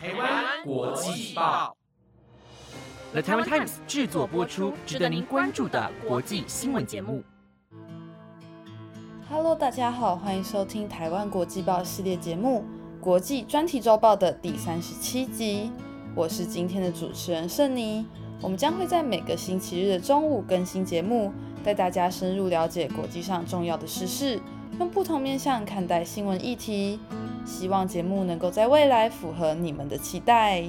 台湾国际报，The Taiwan Times 制作播出，值得您关注的国际新闻节目。Hello，大家好，欢迎收听台湾国际报系列节目《国际专题周报》的第三十七集。我是今天的主持人盛妮，我们将会在每个星期日的中午更新节目，带大家深入了解国际上重要的时事，用不同面向看待新闻议题。希望节目能够在未来符合你们的期待。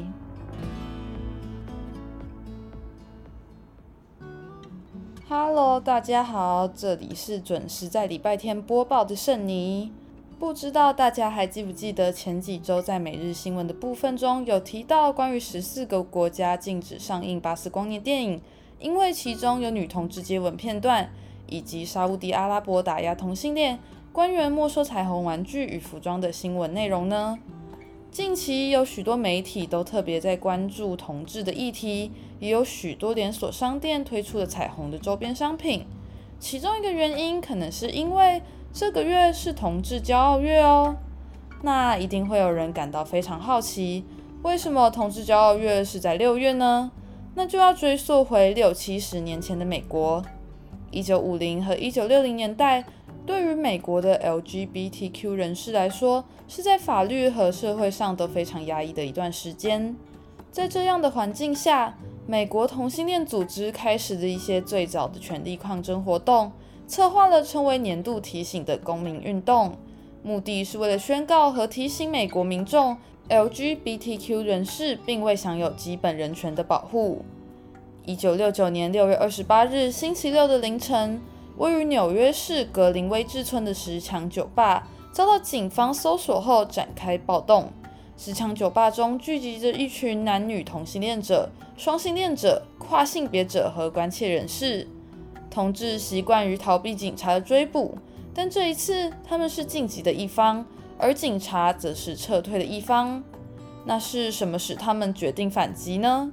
Hello，大家好，这里是准时在礼拜天播报的圣尼。不知道大家还记不记得前几周在每日新闻的部分中有提到关于十四个国家禁止上映巴斯光年电影，因为其中有女同志接吻片段，以及沙地阿拉伯打压同性恋。官员没收彩虹玩具与服装的新闻内容呢？近期有许多媒体都特别在关注同志的议题，也有许多连锁商店推出了彩虹的周边商品。其中一个原因可能是因为这个月是同志骄傲月哦。那一定会有人感到非常好奇，为什么同志骄傲月是在六月呢？那就要追溯回六七十年前的美国，一九五零和一九六零年代。对于美国的 LGBTQ 人士来说，是在法律和社会上都非常压抑的一段时间。在这样的环境下，美国同性恋组织开始的一些最早的权利抗争活动，策划了称为年度提醒的公民运动，目的是为了宣告和提醒美国民众，LGBTQ 人士并未享有基本人权的保护。一九六九年六月二十八日星期六的凌晨。位于纽约市格林威治村的十强酒吧遭到警方搜索后展开暴动。十强酒吧中聚集着一群男女同性恋者、双性恋者、跨性别者和关切人士。同志习惯于逃避警察的追捕，但这一次他们是晋级的一方，而警察则是撤退的一方。那是什么使他们决定反击呢？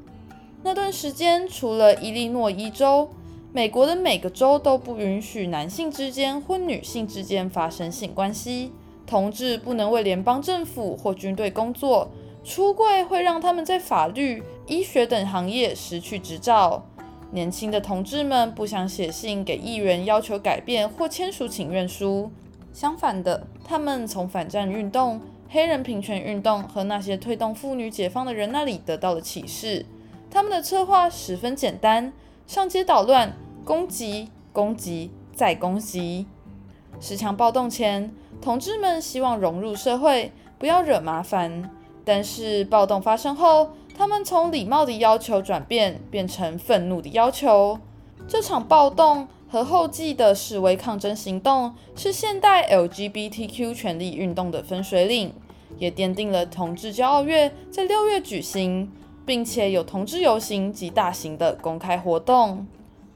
那段时间，除了伊利诺伊州。美国的每个州都不允许男性之间或女性之间发生性关系，同志不能为联邦政府或军队工作，出柜会让他们在法律、医学等行业失去执照。年轻的同志们不想写信给议员要求改变或签署请愿书，相反的，他们从反战运动、黑人平权运动和那些推动妇女解放的人那里得到了启示。他们的策划十分简单：上街捣乱。攻击，攻击，再攻击！十强暴动前，同志们希望融入社会，不要惹麻烦。但是暴动发生后，他们从礼貌的要求转变，变成愤怒的要求。这场暴动和后继的示威抗争行动，是现代 LGBTQ 权利运动的分水岭，也奠定了同志骄傲月在六月举行，并且有同志游行及大型的公开活动。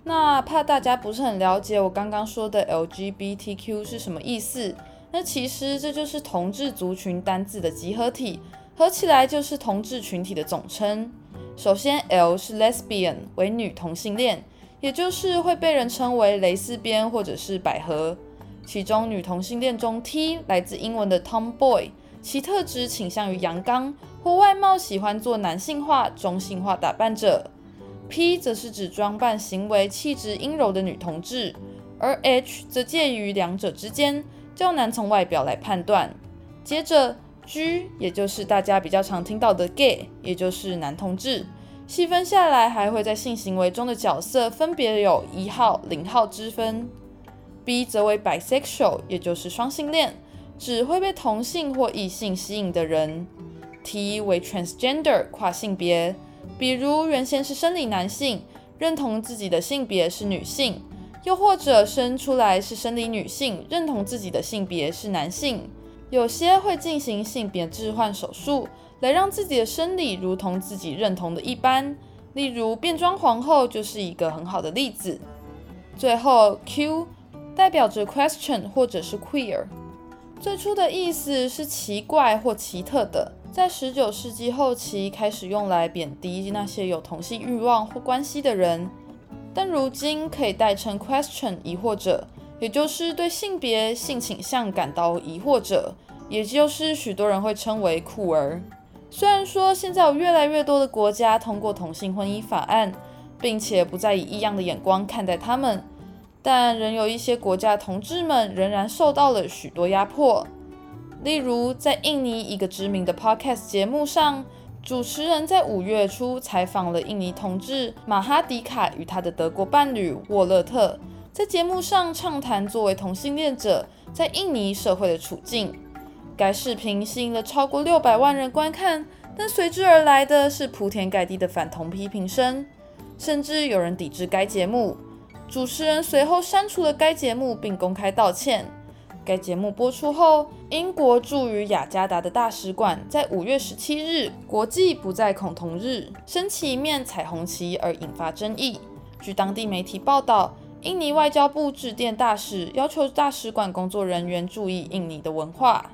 那怕大家不是很了解我刚刚说的 LGBTQ 是什么意思？那其实这就是同志族群单字的集合体，合起来就是同志群体的总称。首先，L 是 Lesbian，为女同性恋，也就是会被人称为蕾丝边或者是百合。其中女同性恋中 T 来自英文的 Tomboy，其特质倾向于阳刚或外貌喜欢做男性化、中性化打扮者。P 则是指装扮行为气质阴柔的女同志，而 H 则介于两者之间，较难从外表来判断。接着 G，也就是大家比较常听到的 Gay，也就是男同志。细分下来，还会在性行为中的角色分别有一号、零号之分。B 则为 Bisexual，也就是双性恋，只会被同性或异性吸引的人。T 为 Transgender，跨性别。比如原先是生理男性，认同自己的性别是女性，又或者生出来是生理女性，认同自己的性别是男性。有些会进行性别置换手术，来让自己的生理如同自己认同的一般。例如变装皇后就是一个很好的例子。最后 Q 代表着 question 或者是 queer，最初的意思是奇怪或奇特的。在十九世纪后期开始用来贬低那些有同性欲望或关系的人，但如今可以代称 question 疑惑者，也就是对性别性倾向感到疑惑者，也就是许多人会称为酷儿。虽然说现在有越来越多的国家通过同性婚姻法案，并且不再以异样的眼光看待他们，但仍有一些国家同志们仍然受到了许多压迫。例如，在印尼一个知名的 podcast 节目上，主持人在五月初采访了印尼同志马哈迪卡与他的德国伴侣沃勒特，在节目上畅谈作为同性恋者在印尼社会的处境。该视频吸引了超过六百万人观看，但随之而来的是铺天盖地的反同批评声，甚至有人抵制该节目。主持人随后删除了该节目，并公开道歉。该节目播出后，英国驻于雅加达的大使馆在五月十七日国际不再恐同日升起一面彩虹旗，而引发争议。据当地媒体报道，印尼外交部致电大使，要求大使馆工作人员注意印尼的文化。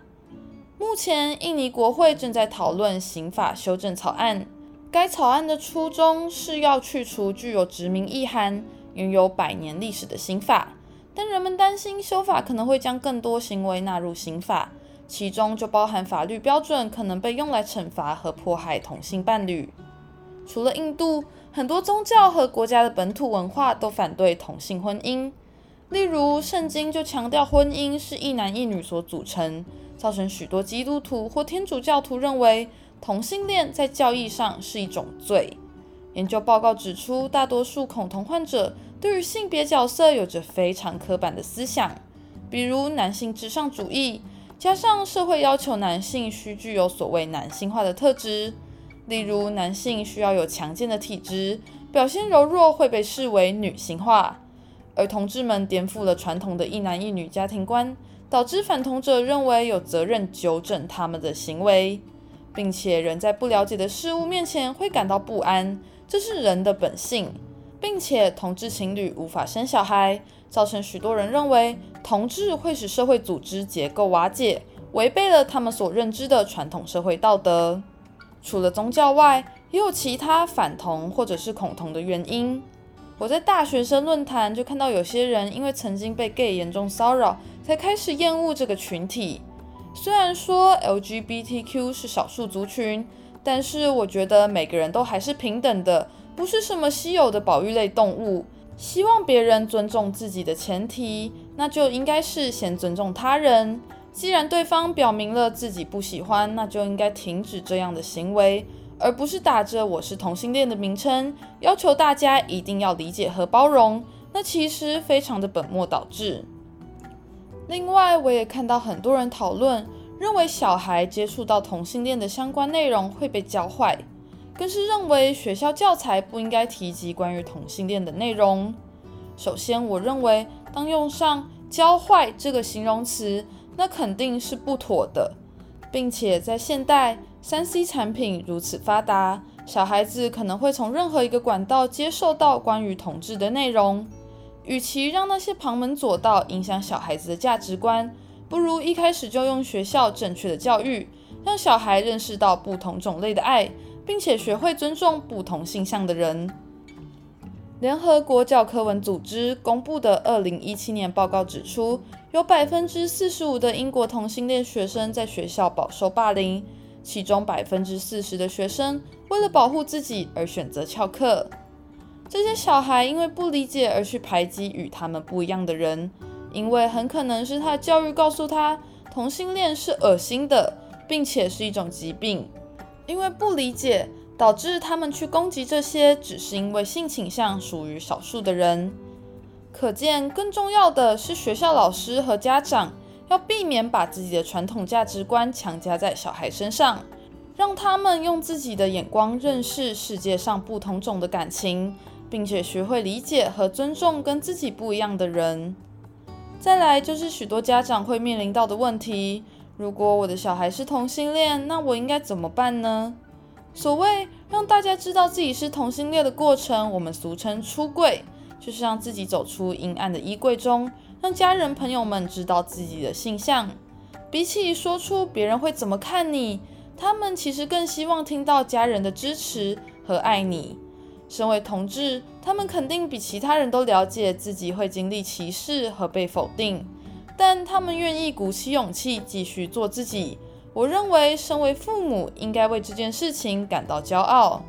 目前，印尼国会正在讨论刑法修正草案。该草案的初衷是要去除具有殖民意涵、拥有百年历史的刑法，但人们担心修法可能会将更多行为纳入刑法，其中就包含法律标准可能被用来惩罚和迫害同性伴侣。除了印度，很多宗教和国家的本土文化都反对同性婚姻。例如，圣经就强调婚姻是一男一女所组成。造成许多基督徒或天主教徒认为同性恋在教义上是一种罪。研究报告指出，大多数恐同患者对于性别角色有着非常刻板的思想，比如男性至上主义，加上社会要求男性需具有所谓男性化的特质，例如男性需要有强健的体质，表现柔弱会被视为女性化，而同志们颠覆了传统的一男一女家庭观。导致反同者认为有责任纠正他们的行为，并且人在不了解的事物面前会感到不安，这是人的本性。并且同志情侣无法生小孩，造成许多人认为同志会使社会组织结构瓦解，违背了他们所认知的传统社会道德。除了宗教外，也有其他反同或者是恐同的原因。我在大学生论坛就看到有些人因为曾经被 gay 严重骚扰，才开始厌恶这个群体。虽然说 LGBTQ 是少数族群，但是我觉得每个人都还是平等的，不是什么稀有的保育类动物。希望别人尊重自己的前提，那就应该是先尊重他人。既然对方表明了自己不喜欢，那就应该停止这样的行为。而不是打着我是同性恋的名称，要求大家一定要理解和包容，那其实非常的本末倒置。另外，我也看到很多人讨论，认为小孩接触到同性恋的相关内容会被教坏，更是认为学校教材不应该提及关于同性恋的内容。首先，我认为当用上“教坏”这个形容词，那肯定是不妥的，并且在现代。三 C 产品如此发达，小孩子可能会从任何一个管道接受到关于同志的内容。与其让那些旁门左道影响小孩子的价值观，不如一开始就用学校正确的教育，让小孩认识到不同种类的爱，并且学会尊重不同性向的人。联合国教科文组织公布的2017年报告指出，有百分之四十五的英国同性恋学生在学校饱受霸凌。其中百分之四十的学生为了保护自己而选择翘课。这些小孩因为不理解而去排挤与他们不一样的人，因为很可能是他的教育告诉他同性恋是恶心的，并且是一种疾病。因为不理解，导致他们去攻击这些只是因为性倾向属于少数的人。可见，更重要的是学校老师和家长。要避免把自己的传统价值观强加在小孩身上，让他们用自己的眼光认识世界上不同种的感情，并且学会理解和尊重跟自己不一样的人。再来就是许多家长会面临到的问题：如果我的小孩是同性恋，那我应该怎么办呢？所谓让大家知道自己是同性恋的过程，我们俗称出柜，就是让自己走出阴暗的衣柜中。让家人朋友们知道自己的性向，比起说出别人会怎么看你，他们其实更希望听到家人的支持和爱你。身为同志，他们肯定比其他人都了解自己会经历歧视和被否定，但他们愿意鼓起勇气继续做自己，我认为身为父母应该为这件事情感到骄傲。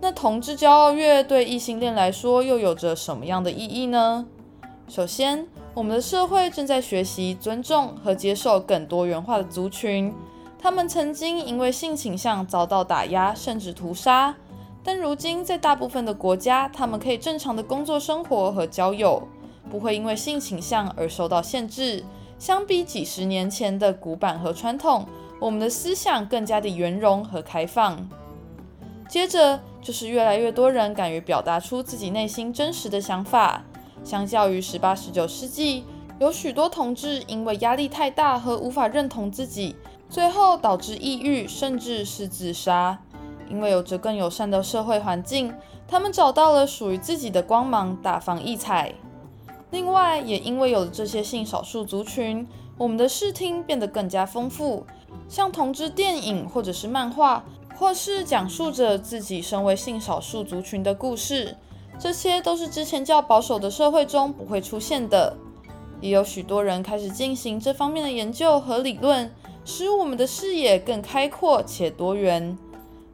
那同志骄傲月对异性恋来说又有着什么样的意义呢？首先，我们的社会正在学习尊重和接受更多元化的族群。他们曾经因为性倾向遭到打压，甚至屠杀，但如今在大部分的国家，他们可以正常的工作、生活和交友，不会因为性倾向而受到限制。相比几十年前的古板和传统，我们的思想更加的圆融和开放。接着就是越来越多人敢于表达出自己内心真实的想法。相较于十八、十九世纪，有许多同志因为压力太大和无法认同自己，最后导致抑郁，甚至是自杀。因为有着更友善的社会环境，他们找到了属于自己的光芒，大放异彩。另外，也因为有了这些性少数族群，我们的视听变得更加丰富，像同志电影或者是漫画。或是讲述着自己身为性少数族群的故事，这些都是之前较保守的社会中不会出现的。也有许多人开始进行这方面的研究和理论，使我们的视野更开阔且多元。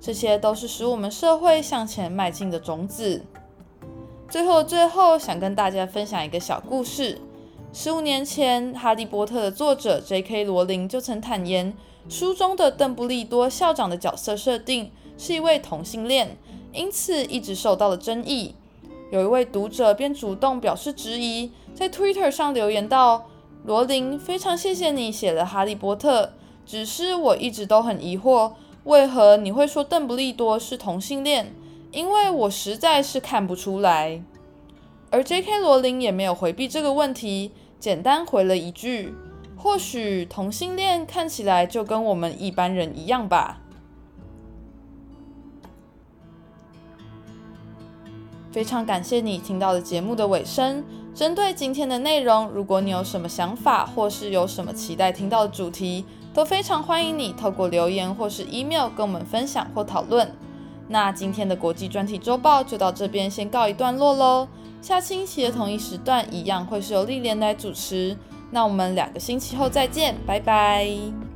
这些都是使我们社会向前迈进的种子。最后，最后想跟大家分享一个小故事。十五年前，《哈利波特》的作者 J.K. 罗琳就曾坦言。书中的邓布利多校长的角色设定是一位同性恋，因此一直受到了争议。有一位读者便主动表示质疑，在 Twitter 上留言道：“罗琳，非常谢谢你写了《哈利波特》，只是我一直都很疑惑，为何你会说邓布利多是同性恋？因为我实在是看不出来。”而 J.K. 罗琳也没有回避这个问题，简单回了一句。或许同性恋看起来就跟我们一般人一样吧。非常感谢你听到了节目的尾声。针对今天的内容，如果你有什么想法，或是有什么期待听到的主题，都非常欢迎你透过留言或是 email 跟我们分享或讨论。那今天的国际专题周报就到这边先告一段落喽。下星期的同一时段一样会是由丽莲来主持。那我们两个星期后再见，拜拜。